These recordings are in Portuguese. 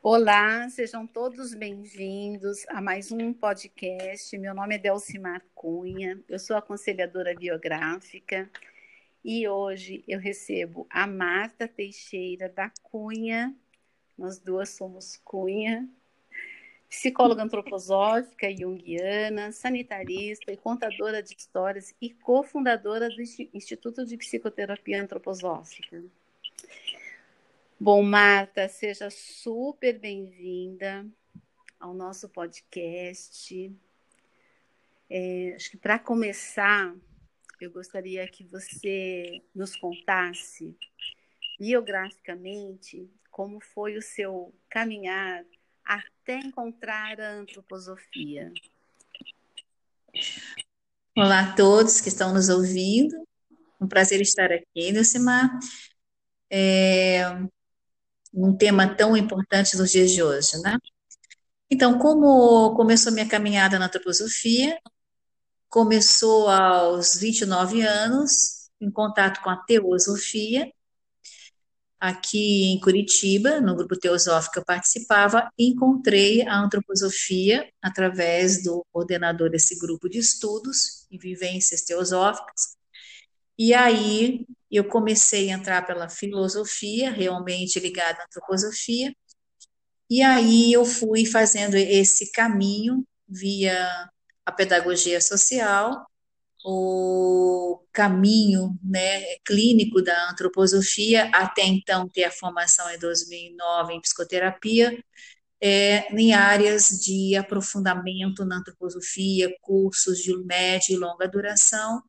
Olá, sejam todos bem-vindos a mais um podcast. Meu nome é Delcimar Cunha, eu sou aconselhadora biográfica e hoje eu recebo a Marta Teixeira da Cunha. Nós duas somos Cunha, psicóloga antroposófica junguiana, sanitarista e contadora de histórias e cofundadora do Instituto de Psicoterapia Antroposófica. Bom, Marta, seja super bem-vinda ao nosso podcast. É, acho que para começar, eu gostaria que você nos contasse biograficamente como foi o seu caminhar até encontrar a antroposofia. Olá a todos que estão nos ouvindo. Um prazer estar aqui, Nilcimar. É, um tema tão importante nos dias de hoje, né? Então, como começou minha caminhada na antroposofia? Começou aos 29 anos, em contato com a teosofia, aqui em Curitiba, no grupo teosófico que eu participava, encontrei a antroposofia através do coordenador desse grupo de estudos e vivências teosóficas. E aí eu comecei a entrar pela filosofia, realmente ligada à antroposofia, e aí eu fui fazendo esse caminho via a pedagogia social, o caminho né, clínico da antroposofia, até então ter a formação em 2009 em psicoterapia, é, em áreas de aprofundamento na antroposofia, cursos de média e longa duração,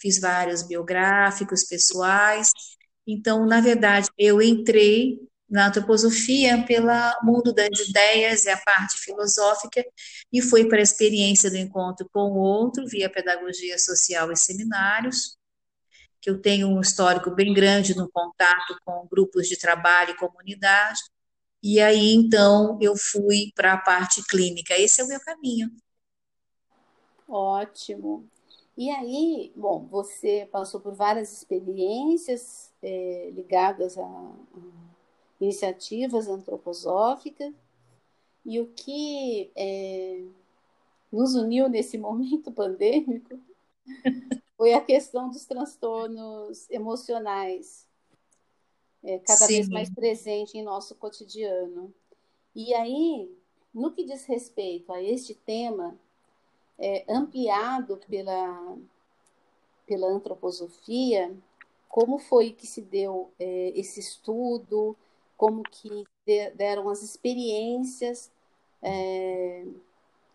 fiz vários biográficos pessoais. Então, na verdade, eu entrei na antroposofia pelo mundo das ideias e a parte filosófica e foi para a experiência do encontro com o outro via pedagogia social e seminários que eu tenho um histórico bem grande no contato com grupos de trabalho e comunidade. E aí então eu fui para a parte clínica. Esse é o meu caminho. Ótimo e aí, bom, você passou por várias experiências é, ligadas a, a, iniciativas antroposóficas, e o que é, nos uniu nesse momento pandêmico foi a questão dos transtornos emocionais, é, cada Sim. vez mais presente em nosso cotidiano. E aí, no que diz respeito a este tema, é, ampliado pela, pela antroposofia, como foi que se deu é, esse estudo, como que deram as experiências é,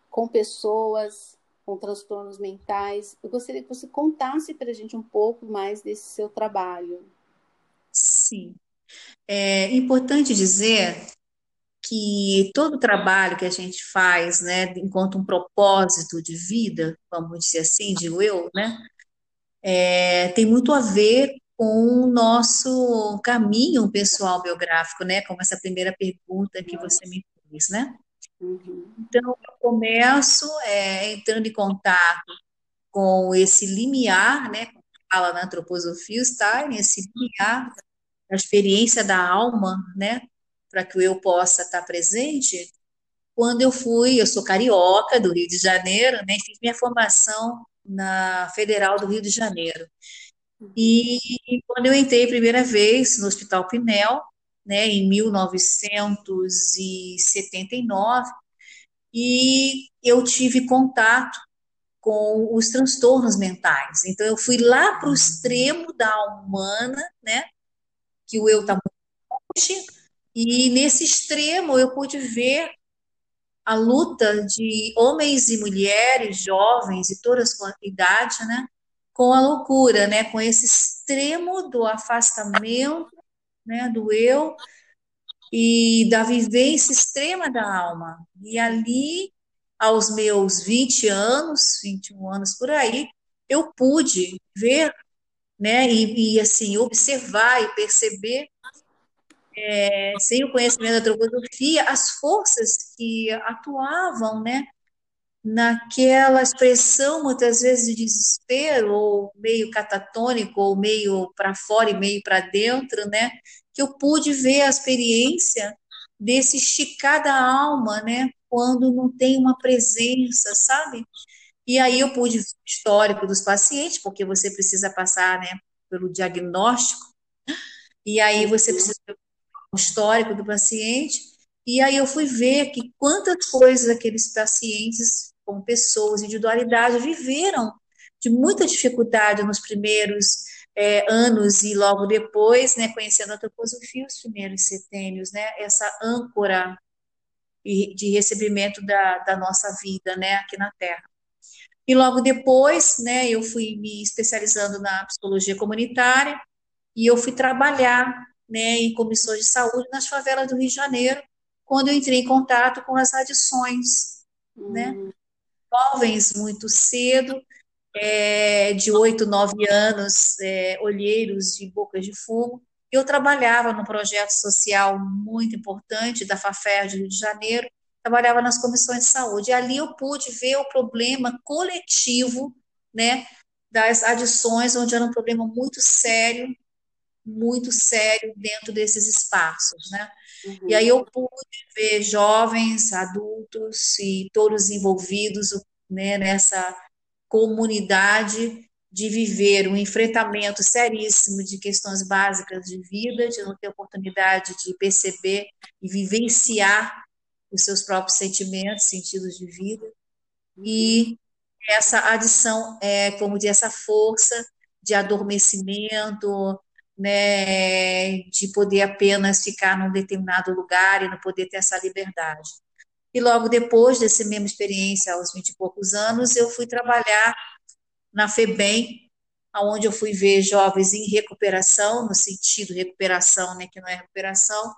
com pessoas com transtornos mentais. Eu gostaria que você contasse para a gente um pouco mais desse seu trabalho. Sim. É importante dizer que todo o trabalho que a gente faz, né, enquanto um propósito de vida, vamos dizer assim, digo eu, né, é, tem muito a ver com o nosso caminho pessoal biográfico, né, como essa primeira pergunta que você me fez, né. Então, eu começo é, entrando em contato com esse limiar, né, fala na antroposofia Stein, esse limiar da experiência da alma, né, para que eu possa estar presente, quando eu fui, eu sou carioca do Rio de Janeiro, né, fiz minha formação na Federal do Rio de Janeiro. E quando eu entrei a primeira vez no Hospital Pinel, né, em 1979, e eu tive contato com os transtornos mentais. Então eu fui lá para o extremo da humana, né, que o eu está muito longe, e nesse extremo eu pude ver a luta de homens e mulheres, jovens e todas com idade, né, com a loucura, né, com esse extremo do afastamento, né, do eu e da vivência extrema da alma. E ali, aos meus 20 anos, 21 anos por aí, eu pude ver, né, e, e assim observar e perceber é, sem o conhecimento da antroposofia, as forças que atuavam, né, naquela expressão muitas vezes de desespero, ou meio catatônico, ou meio para fora e meio para dentro, né, que eu pude ver a experiência desse esticar da alma, né? Quando não tem uma presença, sabe? E aí eu pude ver o histórico dos pacientes, porque você precisa passar, né, pelo diagnóstico, e aí você precisa histórico do paciente, e aí eu fui ver que quantas coisas aqueles pacientes, como pessoas, individualidade, viveram de muita dificuldade nos primeiros é, anos e logo depois, né, conhecendo a antroposofia, os primeiros setênios, né, essa âncora de recebimento da, da nossa vida, né, aqui na Terra. E logo depois, né, eu fui me especializando na psicologia comunitária e eu fui trabalhar, né, em comissões de saúde nas favelas do Rio de Janeiro, quando eu entrei em contato com as adições, né? Hum. Jovens muito cedo, é, de oito, nove anos, é, olheiros de bocas de fumo. Eu trabalhava num projeto social muito importante da FAFER de Rio de Janeiro, trabalhava nas comissões de saúde. E ali eu pude ver o problema coletivo, né, das adições, onde era um problema muito sério, muito sério dentro desses espaços, né? Uhum. E aí eu pude ver jovens, adultos e todos envolvidos, né, nessa comunidade de viver um enfrentamento seríssimo de questões básicas de vida, de não ter oportunidade de perceber e vivenciar os seus próprios sentimentos, sentidos de vida. E essa adição é, como diz, essa força de adormecimento, né, de poder apenas ficar num determinado lugar e não poder ter essa liberdade. E logo depois dessa mesma experiência, aos vinte e poucos anos, eu fui trabalhar na FEBEM, onde eu fui ver jovens em recuperação, no sentido recuperação, né, que não é recuperação,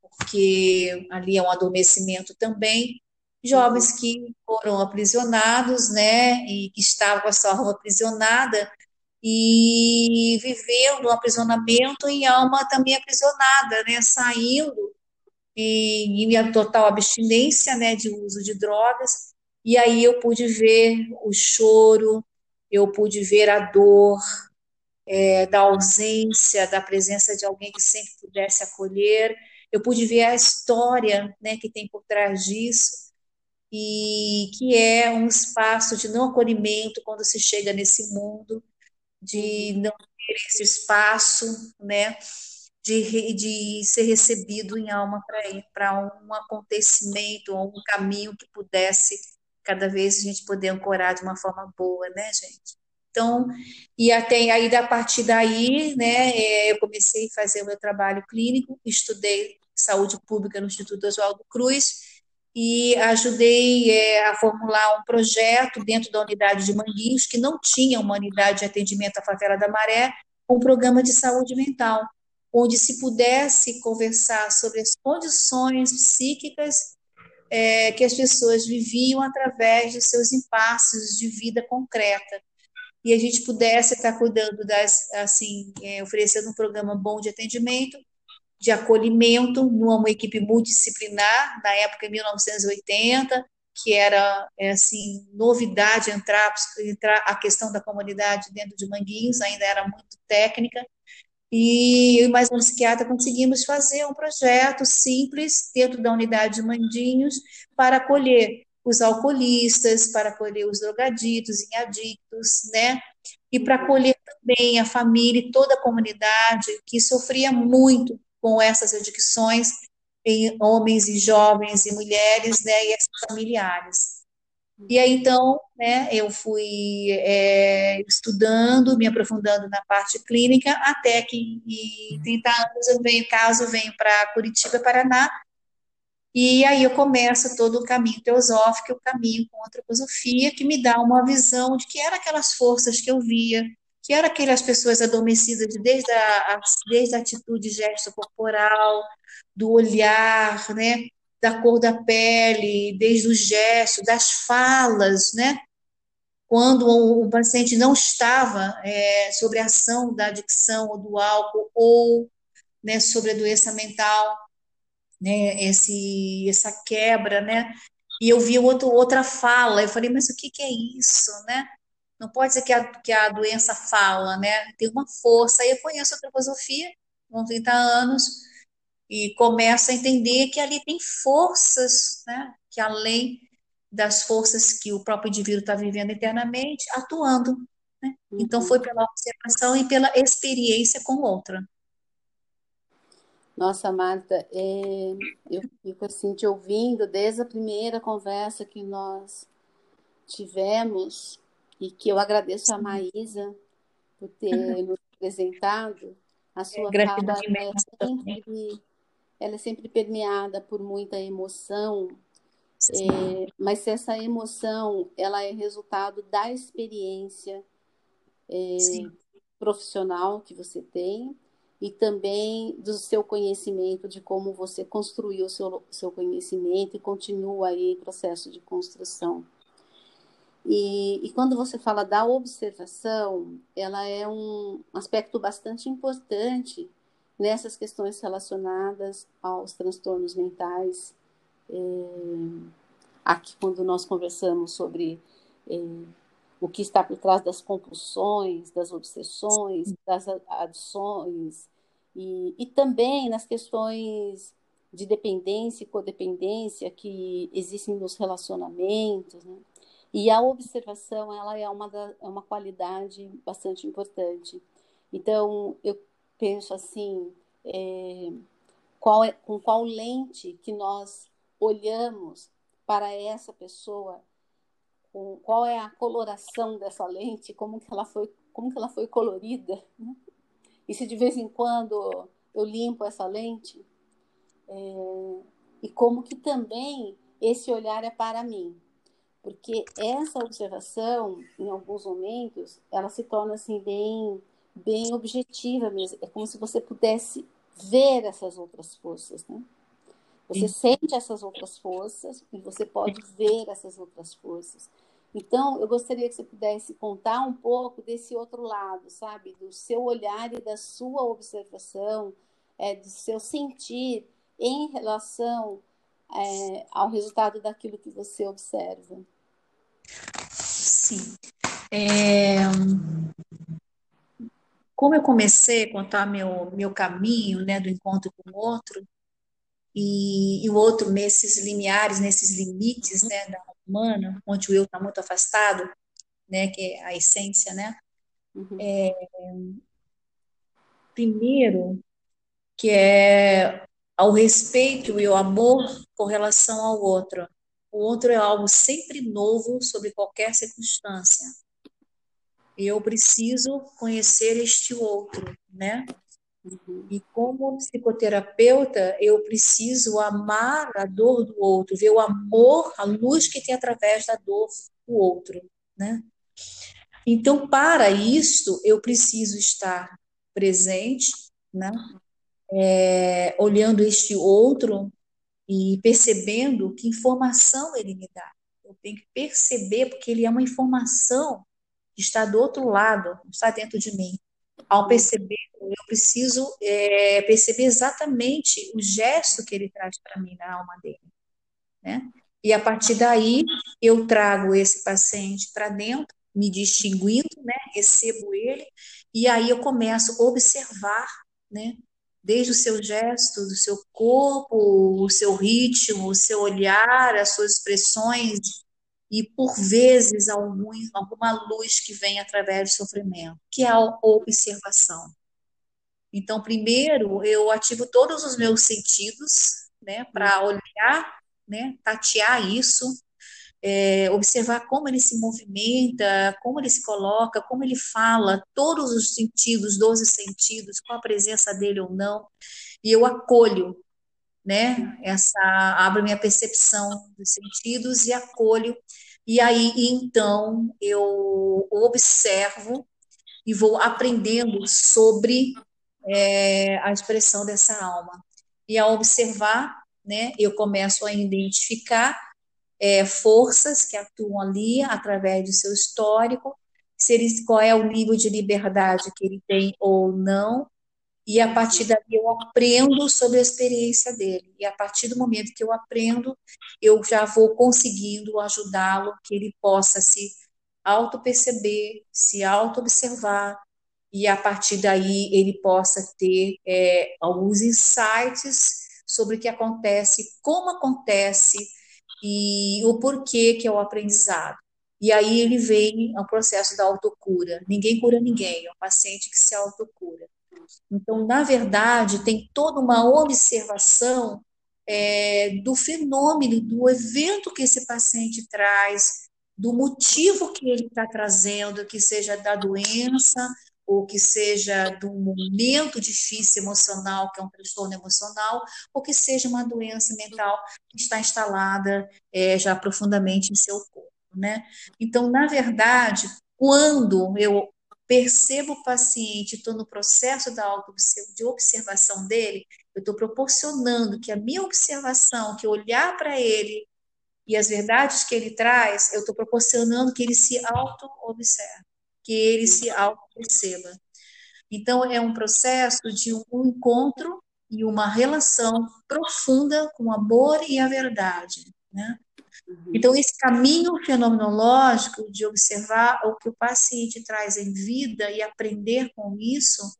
porque ali é um adormecimento também, jovens que foram aprisionados, né, e que estavam com a sua alma aprisionada e vivendo um aprisionamento em alma também aprisionada, né, saindo em, em total abstinência, né, de uso de drogas, e aí eu pude ver o choro, eu pude ver a dor, é, da ausência, da presença de alguém que sempre pudesse acolher, eu pude ver a história né, que tem por trás disso, e que é um espaço de não acolhimento quando se chega nesse mundo, de não ter esse espaço, né, de, de ser recebido em alma para um acontecimento ou um caminho que pudesse cada vez a gente poder ancorar de uma forma boa, né, gente? Então, e até aí, a partir daí, né, é, eu comecei a fazer o meu trabalho clínico, estudei saúde pública no Instituto Oswaldo Cruz e ajudei é, a formular um projeto dentro da unidade de Manguinhos, que não tinha uma unidade de atendimento à favela da Maré, um programa de saúde mental, onde se pudesse conversar sobre as condições psíquicas é, que as pessoas viviam através dos seus impasses de vida concreta. E a gente pudesse estar cuidando das, assim, é, oferecendo um programa bom de atendimento, de acolhimento, numa equipe multidisciplinar, na época em 1980, que era é, assim novidade entrar, entrar a questão da comunidade dentro de Manguinhos, ainda era muito técnica, e eu e mais um psiquiatra conseguimos fazer um projeto simples dentro da unidade de Mandinhos para acolher os alcoolistas, para acolher os drogaditos e adictos, né? E para acolher também a família e toda a comunidade que sofria muito com essas adicções em homens e jovens e mulheres, né? E familiares. E aí, então, né, eu fui é, estudando, me aprofundando na parte clínica, até que em 30 anos eu venho, caso, venho para Curitiba, Paraná, e aí eu começo todo o caminho teosófico, o caminho com a antroposofia, que me dá uma visão de que eram aquelas forças que eu via, que eram aquelas pessoas adormecidas desde a, desde a atitude, gesto corporal, do olhar, né, da cor da pele, desde o gesto, das falas, né? Quando o paciente não estava é, sobre a ação da adicção ou do álcool ou né, sobre a doença mental, né, esse, essa quebra, né? E eu vi outro, outra fala, eu falei, mas o que, que é isso, né? Não pode ser que a, que a doença fala, né? Tem uma força. Aí eu conheço a antroposofia, com 30 anos, e começo a entender que ali tem forças, né, que além das forças que o próprio indivíduo está vivendo internamente, atuando. Né? Uhum. Então, foi pela observação e pela experiência com outra. Nossa, Marta, é, eu fico assim te ouvindo desde a primeira conversa que nós tivemos e que eu agradeço a Maísa por ter nos apresentado. A sua é, fala. É sempre, ela é sempre permeada por muita emoção, é, mas essa emoção ela é resultado da experiência é, profissional que você tem e também do seu conhecimento, de como você construiu o seu, seu conhecimento e continua aí em processo de construção. E, e, quando você fala da observação, ela é um aspecto bastante importante nessas questões relacionadas aos transtornos mentais. É, aqui, quando nós conversamos sobre é, o que está por trás das compulsões, das obsessões, das adições, e, e também nas questões de dependência e codependência que existem nos relacionamentos, né? E a observação, ela é uma, da, é uma qualidade bastante importante. Então, eu penso assim, é, qual é, com qual lente que nós olhamos para essa pessoa com qual é a coloração dessa lente, como que ela foi, como que ela foi colorida, né? e se de vez em quando eu limpo essa lente, é, e como que também esse olhar é para mim, porque essa observação, em alguns momentos, ela se torna assim bem, bem objetiva mesmo, é como se você pudesse ver essas outras forças, né? Você sente essas outras forças e você pode ver essas outras forças. Então, eu gostaria que você pudesse contar um pouco desse outro lado, sabe? Do seu olhar e da sua observação, é, do seu sentir em relação é, ao resultado daquilo que você observa. Sim. É... Como eu comecei a contar meu, meu caminho né, do encontro com o outro, e, e o outro nesses limiares, nesses limites né, da humana, onde o eu está muito afastado, né, que é a essência, né? Uhum. É, primeiro, que é ao respeito e ao amor com relação ao outro. O outro é algo sempre novo sobre qualquer circunstância. E eu preciso conhecer este outro, né? Uhum. E como psicoterapeuta, eu preciso amar a dor do outro, ver o amor, a luz que tem através da dor do outro, né? Então, para isso, eu preciso estar presente, né? É, olhando este outro e percebendo que informação ele me dá. Eu tenho que perceber, porque ele é uma informação que está do outro lado, não está dentro de mim. Ao perceber eu preciso é, perceber exatamente o gesto que ele traz para mim na alma dele, né? E a partir daí eu trago esse paciente para dentro, me distinguindo, né? Recebo ele e aí eu começo a observar, né? Desde o seu gesto, do seu corpo, o seu ritmo, o seu olhar, as suas expressões e por vezes algum, alguma luz que vem através do sofrimento, que é a observação. Então, primeiro, eu ativo todos os meus sentidos, né, para olhar, né, tatear isso, é, observar como ele se movimenta, como ele se coloca, como ele fala, todos os sentidos, 12 sentidos, com a presença dele ou não, e eu acolho, né, essa, abro minha percepção dos sentidos e acolho, e aí, então, eu observo e vou aprendendo sobre é, a expressão dessa alma. E ao observar, né, eu começo a identificar é, forças que atuam ali através do seu histórico, se ele, qual é o nível de liberdade que ele tem ou não, e a partir daí eu aprendo sobre a experiência dele. E a partir do momento que eu aprendo, eu já vou conseguindo ajudá-lo que ele possa se auto-perceber, se auto-observar, e a partir daí ele possa ter é, alguns insights sobre o que acontece, como acontece e o porquê que é o aprendizado. E aí ele vem ao processo da autocura. Ninguém cura ninguém, é um paciente que se autocura. Então, na verdade, tem toda uma observação é, do fenômeno, do evento que esse paciente traz, do motivo que ele está trazendo, que seja da doença, ou que seja do momento difícil emocional, que é um transtorno emocional, ou que seja uma doença mental que está instalada é, já profundamente em seu corpo. Né? Então, na verdade, quando eu percebo o paciente, estou no processo da auto de observação dele, eu estou proporcionando que a minha observação, que olhar para ele e as verdades que ele traz, eu estou proporcionando que ele se auto-observe, que ele se auto-perceba. Então, é um processo de um encontro e uma relação profunda com o amor e a verdade, né? Uhum. Então, esse caminho fenomenológico de observar o que o paciente traz em vida e aprender com isso,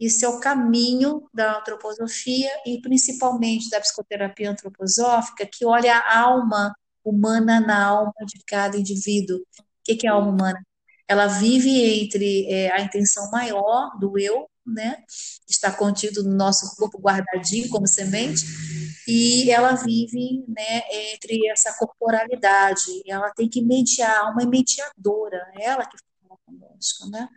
isso é o caminho da antroposofia e principalmente da psicoterapia antroposófica, que olha a alma humana na alma de cada indivíduo. O que é a alma humana? Ela vive entre é, a intenção maior do eu, né? Está contido no nosso corpo guardadinho como semente, e ela vive né, entre essa corporalidade. Ela tem que mediar, uma mediadora, ela que fala conosco, né?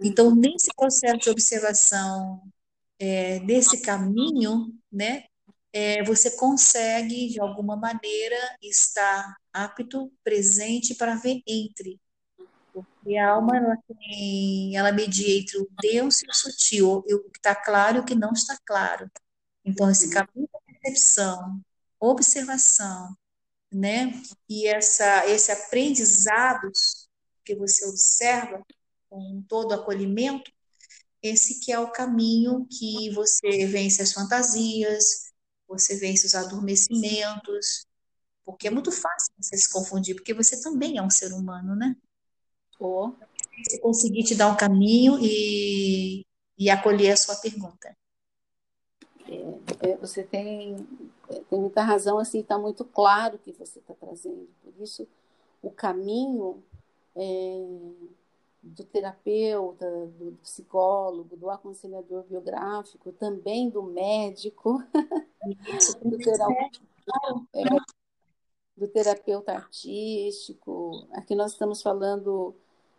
Então, nesse processo de observação é, caminho, né, é, você consegue, de alguma maneira, estar apto, presente para ver entre. Porque a alma, ela, tem, ela media entre o denso e o sutil, o que está claro e o que não está claro. Então, esse caminho percepção, observação, né? E essa, esse aprendizado que você observa com todo acolhimento, esse que é o caminho que você vence as fantasias, você vence os adormecimentos, porque é muito fácil você se confundir, porque você também é um ser humano, né? Oh. Se conseguir te dar um caminho e, e acolher a sua pergunta. É, é, você tem, é, tem muita razão, assim, está muito claro o que você está trazendo. Por isso, o caminho é, do terapeuta, do psicólogo, do aconselhador biográfico, também do médico, do, terapeuta, é, do terapeuta artístico. Aqui nós estamos falando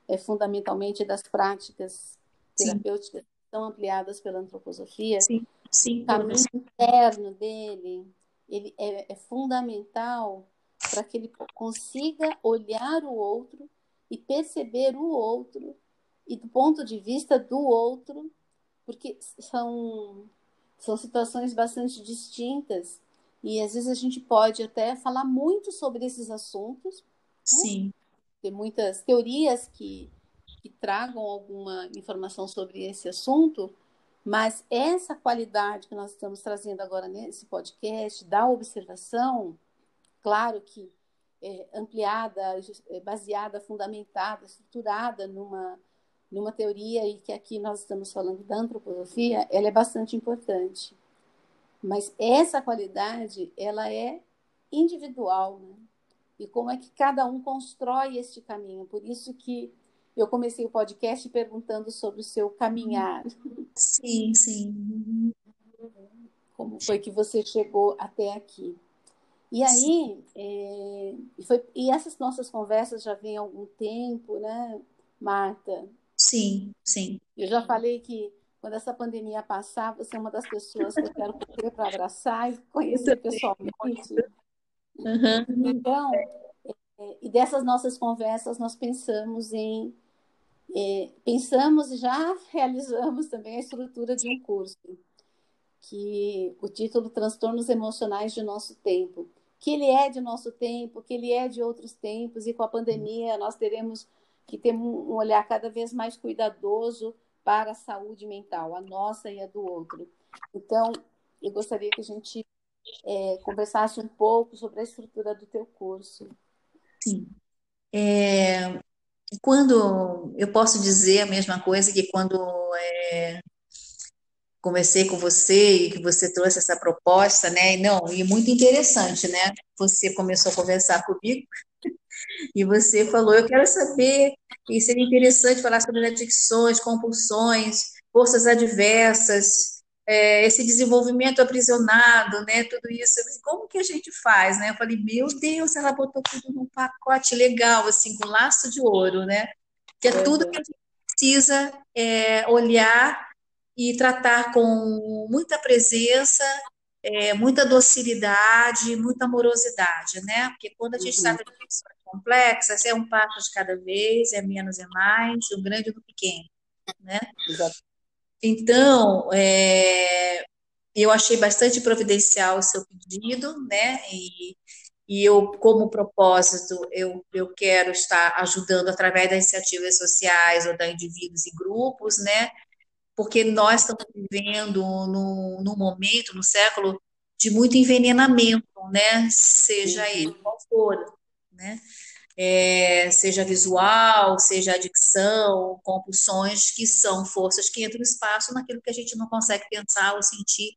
é, fundamentalmente das práticas terapêuticas Sim. que são ampliadas pela antroposofia. Sim Sim, o caminho interno dele ele é, é fundamental para que ele consiga olhar o outro e perceber o outro e do ponto de vista do outro, porque são são situações bastante distintas e às vezes a gente pode até falar muito sobre esses assuntos. Né? Sim. Né? Tem muitas teorias que, que tragam alguma informação sobre esse assunto, mas essa qualidade que nós estamos trazendo agora nesse podcast, da observação, claro que é, ampliada, é, baseada, fundamentada, estruturada numa, numa teoria e que aqui nós estamos falando da antroposofia, ela é bastante importante. Mas essa qualidade, ela é individual, né? E como é que cada um constrói este caminho? Por isso que eu comecei o podcast perguntando sobre o seu caminhar. Sim, sim. Como foi que você chegou até aqui? E aí, é, foi, e essas nossas conversas já vêm há algum tempo, né, Marta? Sim, sim. Eu já falei que quando essa pandemia passar, você é uma das pessoas que eu quero correr para abraçar e conhecer pessoalmente. Uhum. Então, é, e dessas nossas conversas, nós pensamos em é, pensamos e já realizamos também a estrutura de um curso, que o título Transtornos Emocionais de Nosso Tempo, que ele é de nosso tempo, que ele é de outros tempos, e com a pandemia nós teremos que ter um olhar cada vez mais cuidadoso para a saúde mental, a nossa e a do outro. Então, eu gostaria que a gente é, conversasse um pouco sobre a estrutura do teu curso. Sim. É, quando eu posso dizer a mesma coisa que quando é, conversei com você e que você trouxe essa proposta, né? Não, e muito interessante, né? Você começou a conversar comigo e você falou, eu quero saber, e seria interessante falar sobre adicções, compulsões, forças adversas, é, esse desenvolvimento aprisionado, né? Tudo isso, como que a gente faz, né? Eu falei, meu Deus, ela botou tudo num pacote legal, assim, com laço de ouro, né? Que é tudo que a gente precisa é, olhar e tratar com muita presença, é, muita docilidade, muita amorosidade, né? Porque quando a gente uhum. trata de questões complexas, é um passo de cada vez, é menos é mais, o grande do pequeno, né? Exato. Então, é, eu achei bastante providencial o seu pedido, né? E, e eu, como propósito, eu, eu quero estar ajudando através das iniciativas sociais ou da indivíduos e grupos, né? Porque nós estamos vivendo num, num momento, no século, de muito envenenamento, né? Seja ele qual for, né? É, seja visual, seja adicção, compulsões, que são forças que entram no espaço naquilo que a gente não consegue pensar ou sentir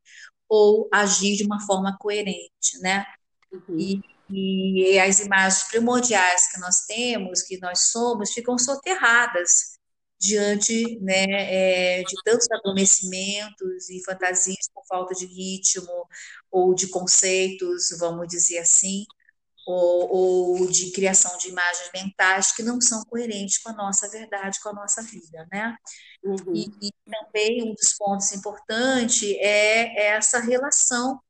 ou agir de uma forma coerente, né? Uhum. E, e as imagens primordiais que nós temos, que nós somos, ficam soterradas diante né, é, de tantos adormecimentos e fantasias por falta de ritmo ou de conceitos, vamos dizer assim, ou, ou, de criação de imagens mentais que não são coerentes com a nossa verdade, com a nossa vida, né? Uhum. E, e, também um dos pontos importantes é essa relação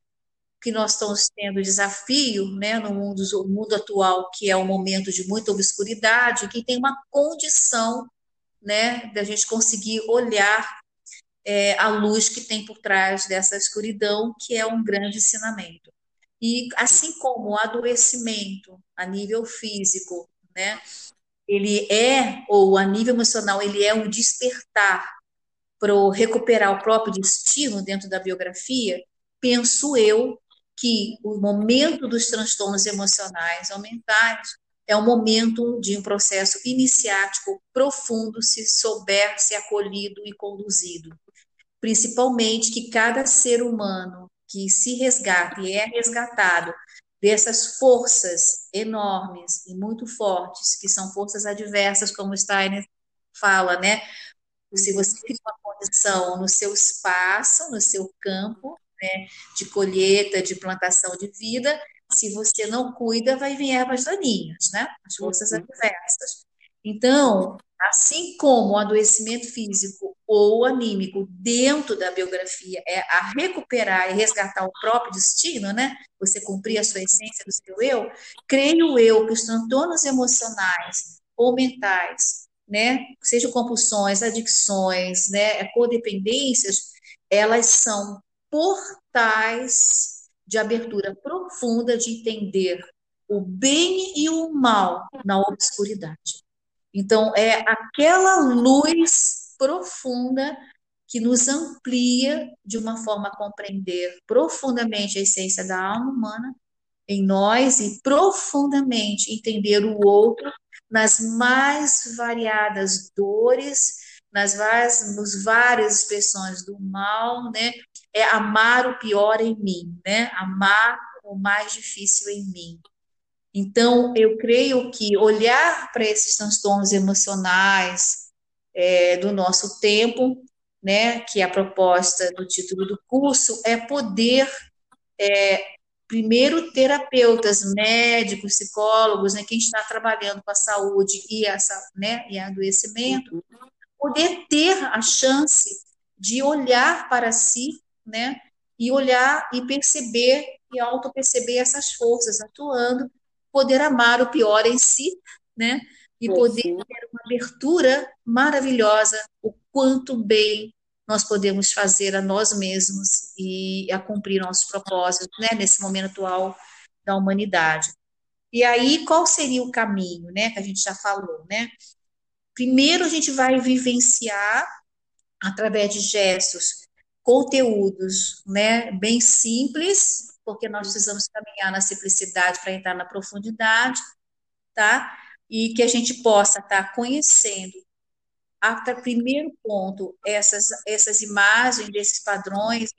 que nós estamos tendo desafio, né, no mundo, no mundo atual, que é um momento de muita obscuridade, que tem uma condição, né, da gente conseguir olhar é, a luz que tem por trás dessa escuridão, que é um grande ensinamento. E assim como o adoecimento a nível físico, né, ele é, ou a nível emocional, ele é um despertar para recuperar o próprio destino dentro da biografia, penso eu que o momento dos transtornos emocionais ou mentais é um momento de um processo iniciático profundo se souber ser acolhido e conduzido. Principalmente que cada ser humano que se resgata e é resgatado dessas forças enormes e muito fortes, que são forças adversas, como Steiner fala, né? Se você cria uma condição no seu espaço, no seu campo, né, de colheita, de plantação de vida, se você não cuida, vai vir ervas daninhas, né? As forças uhum. adversas. Então, assim como o adoecimento físico ou anímico dentro da biografia é a recuperar e resgatar o próprio destino, né? Você cumprir a sua essência do seu eu, creio eu que os transtornos emocionais ou mentais, né, sejam compulsões, adicções, né, codependências, elas são portais de abertura profunda de entender o bem e o mal na obscuridade. Então, é aquela luz profunda que nos amplia de uma forma a compreender profundamente a essência da alma humana em nós e profundamente entender o outro nas mais variadas dores, nas várias, nos várias expressões do mal, né? É amar o pior em mim, né? Amar o mais difícil em mim. Então, eu creio que olhar para esses transtornos emocionais é, do nosso tempo, né, que é a proposta do título do curso, é poder, é, primeiro, terapeutas, médicos, psicólogos, né, quem está trabalhando com a saúde e, essa, né, e adoecimento, poder ter a chance de olhar para si, né, e olhar e perceber e auto-perceber essas forças atuando poder amar o pior em si, né? E poder ter uma abertura maravilhosa, o quanto bem nós podemos fazer a nós mesmos e a cumprir nossos propósitos, né? Nesse momento atual da humanidade. E aí, qual seria o caminho, né? Que a gente já falou, né? Primeiro, a gente vai vivenciar através de gestos, conteúdos, né? Bem simples, porque nós precisamos caminhar na simplicidade para entrar na profundidade, tá? E que a gente possa estar tá conhecendo a, primeiro ponto, essas, essas imagens desses padrões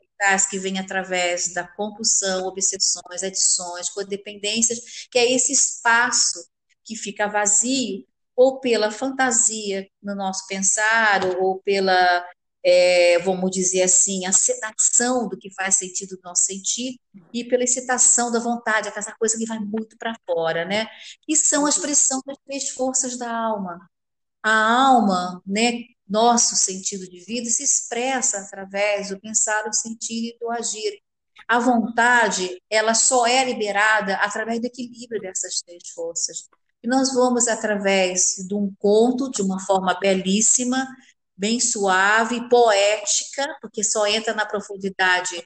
que vêm através da compulsão, obsessões, adições, codependências, que é esse espaço que fica vazio ou pela fantasia no nosso pensar, ou, pela, é, vamos dizer assim, a sedação do que faz sentido nosso sentir, e pela excitação da vontade, aquela coisa que vai muito para fora, né? Que são a expressão das três forças da alma. A alma, né, nosso sentido de vida, se expressa através do pensar, do sentir e do agir. A vontade, ela só é liberada através do equilíbrio dessas três forças. E nós vamos, através de um conto, de uma forma belíssima, bem suave, poética, porque só entra na profundidade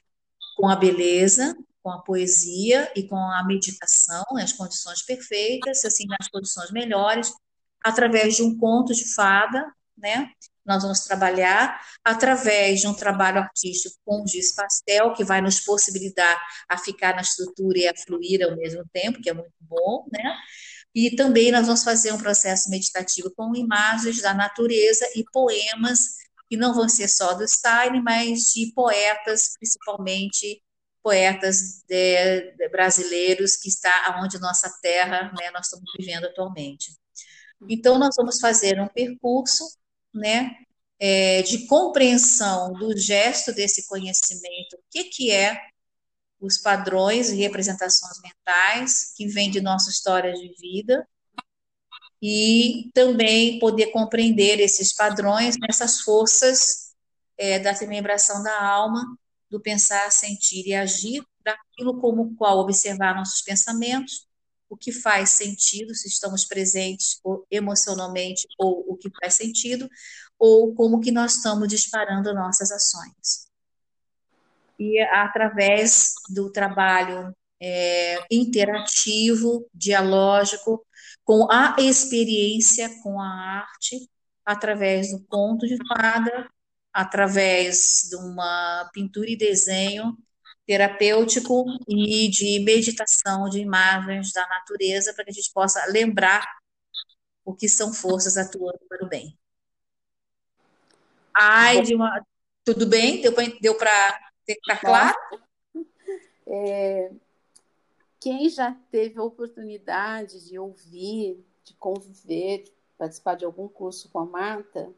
com a beleza, com a poesia e com a meditação, as condições perfeitas, assim, nas condições melhores, através de um conto de fada, né? Nós vamos trabalhar através de um trabalho artístico com giz pastel, que vai nos possibilitar a ficar na estrutura e a fluir ao mesmo tempo, que é muito bom, né? E também nós vamos fazer um processo meditativo com imagens da natureza e poemas, que não vão ser só do Stein, mas de poetas, principalmente poetas de, de brasileiros, que está onde nossa terra, né, nós estamos vivendo atualmente. Então, nós vamos fazer um percurso né, é, de compreensão do gesto desse conhecimento, o que, que é os padrões e representações mentais que vêm de nossa história de vida e também poder compreender esses padrões, essas forças é, da remembração da alma, do pensar, sentir e agir, daquilo como qual observar nossos pensamentos, o que faz sentido, se estamos presentes emocionalmente ou o que faz sentido, ou como que nós estamos disparando nossas ações e através do trabalho é, interativo, dialógico, com a experiência com a arte, através do conto de fada, através de uma pintura e desenho terapêutico e de meditação de imagens da natureza para que a gente possa lembrar o que são forças atuando para o bem. Ai, de uma... tudo bem? Deu para Está claro? É, quem já teve a oportunidade de ouvir, de conviver, de participar de algum curso com a Marta,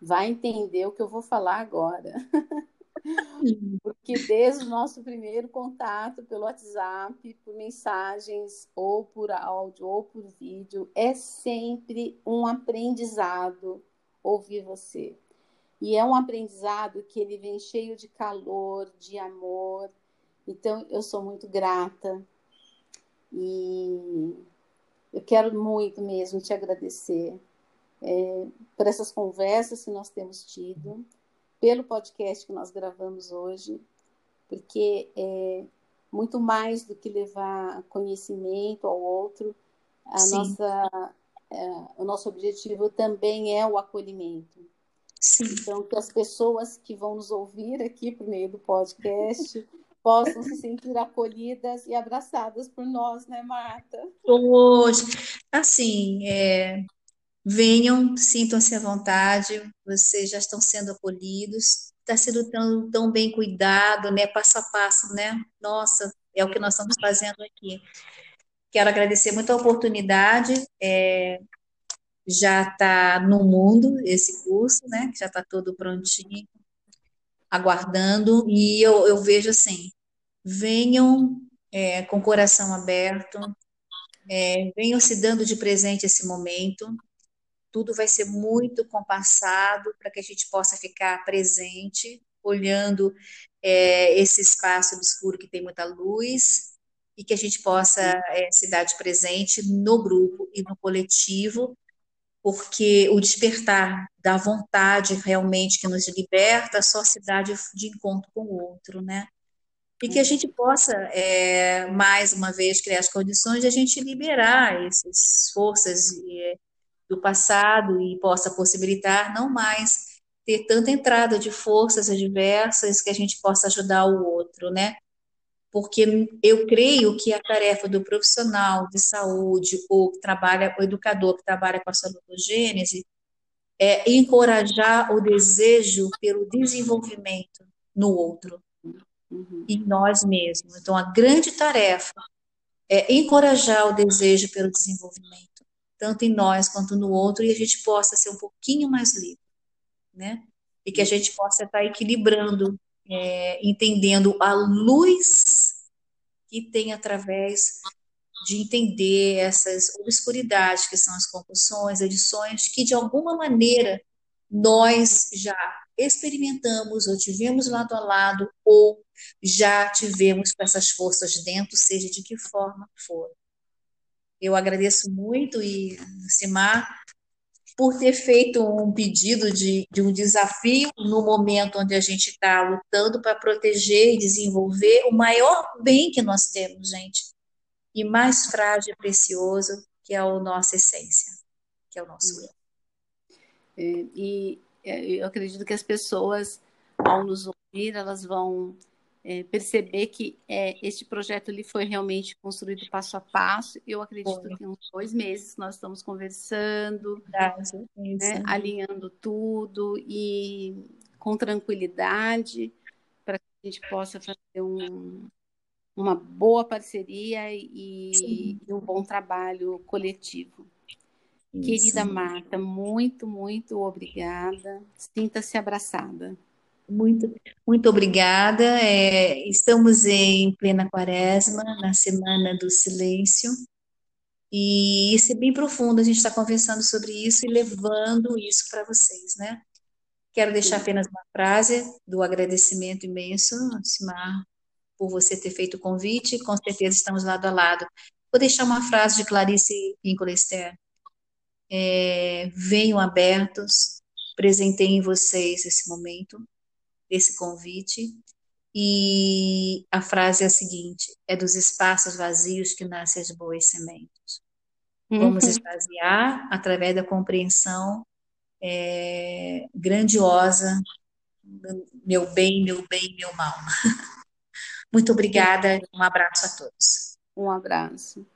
vai entender o que eu vou falar agora. Porque desde o nosso primeiro contato pelo WhatsApp, por mensagens, ou por áudio, ou por vídeo, é sempre um aprendizado ouvir você. E é um aprendizado que ele vem cheio de calor, de amor. Então, eu sou muito grata. E eu quero muito mesmo te agradecer é, por essas conversas que nós temos tido, pelo podcast que nós gravamos hoje, porque é muito mais do que levar conhecimento ao outro, a nossa, é, o nosso objetivo também é o acolhimento. Sim. Então, que as pessoas que vão nos ouvir aqui por meio do podcast possam se sentir acolhidas e abraçadas por nós, né, Marta? Hoje, assim, é, venham, sintam-se à vontade, vocês já estão sendo acolhidos, está sendo tão, tão bem cuidado, né, passo a passo, né? Nossa, é o que nós estamos fazendo aqui. Quero agradecer muito a oportunidade, é, já está no mundo esse curso, né? Que já está todo prontinho, aguardando. E eu, eu vejo assim: venham é, com o coração aberto, é, venham se dando de presente esse momento. Tudo vai ser muito compassado para que a gente possa ficar presente, olhando é, esse espaço obscuro que tem muita luz e que a gente possa é, se dar de presente no grupo e no coletivo porque o despertar da vontade realmente que nos liberta só se dá de, de encontro com o outro, né? E que a gente possa, é, mais uma vez, criar as condições de a gente liberar essas forças é, do passado e possa possibilitar não mais ter tanta entrada de forças adversas que a gente possa ajudar o outro, né? Porque eu creio que a tarefa do profissional de saúde ou que trabalha, o educador que trabalha com a salutogênese, é encorajar o desejo pelo desenvolvimento no outro, uhum. em nós mesmos. Então, a grande tarefa é encorajar o desejo pelo desenvolvimento, tanto em nós quanto no outro, e a gente possa ser um pouquinho mais livre, né? E que a gente possa estar equilibrando, é, entendendo a luz que tem através de entender essas obscuridades que são as compulsões, adições, que de alguma maneira nós já experimentamos ou tivemos lado a lado ou já tivemos com essas forças dentro, seja de que forma for. Eu agradeço muito e Simar por ter feito um pedido de, de um desafio no momento onde a gente está lutando para proteger e desenvolver o maior bem que nós temos, gente, e mais frágil e precioso, que é a nossa essência, que é o nosso eu. É, e é, eu acredito que as pessoas, ao nos ouvir, elas vão é, perceber que é, este projeto ele foi realmente construído passo a passo. Eu acredito foi. que em uns dois meses nós estamos conversando, né, alinhando tudo e com tranquilidade para que a gente possa fazer um, uma boa parceria e, e um bom trabalho coletivo. Isso. Querida Marta, muito, muito obrigada. Sinta-se abraçada. Muito, muito obrigada. É, estamos em plena quaresma, na Semana do Silêncio, e isso é bem profundo. A gente está conversando sobre isso e levando isso para vocês, né? Quero deixar apenas uma frase do agradecimento imenso, Simar, por você ter feito o convite, com certeza estamos lado a lado. Vou deixar uma frase de Clarice Pincolester. É, venham abertos, em vocês esse momento, esse convite, e a frase é a seguinte: é dos espaços vazios que nascem as boas sementes. Vamos uhum. esvaziar através da compreensão é, grandiosa, meu bem, meu bem, meu mal. Muito obrigada, um abraço a todos. Um abraço.